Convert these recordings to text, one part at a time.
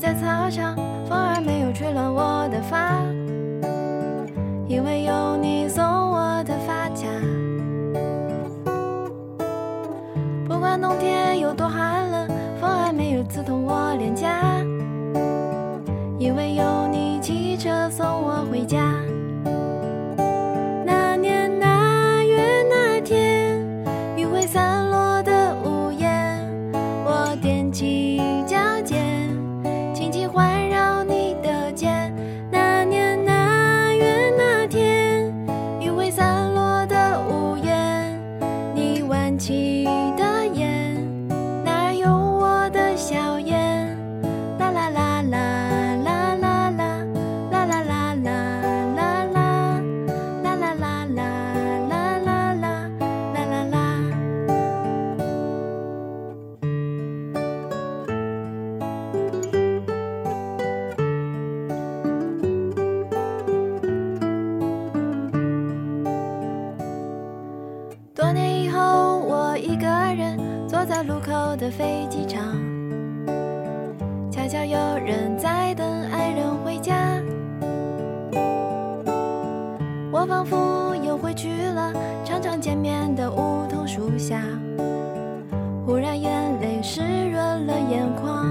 在操场，风儿没有吹乱我的发，因为有你送我的发夹。不管冬天有多寒冷，风儿没有刺痛我脸颊，因为有你骑车送我回家。起的眼，哪有我的笑颜？啦啦啦啦啦啦啦啦啦啦啦啦啦。啦啦啦啦啦啦啦啦啦啦。多年，坐在路口的飞机场，恰巧有人在等爱人回家。我仿佛又回去了，常常见面的梧桐树下，忽然眼泪湿润了眼眶。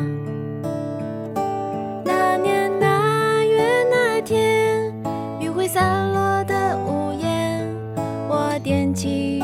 那年那月那天，余晖散落的屋檐，我踮起。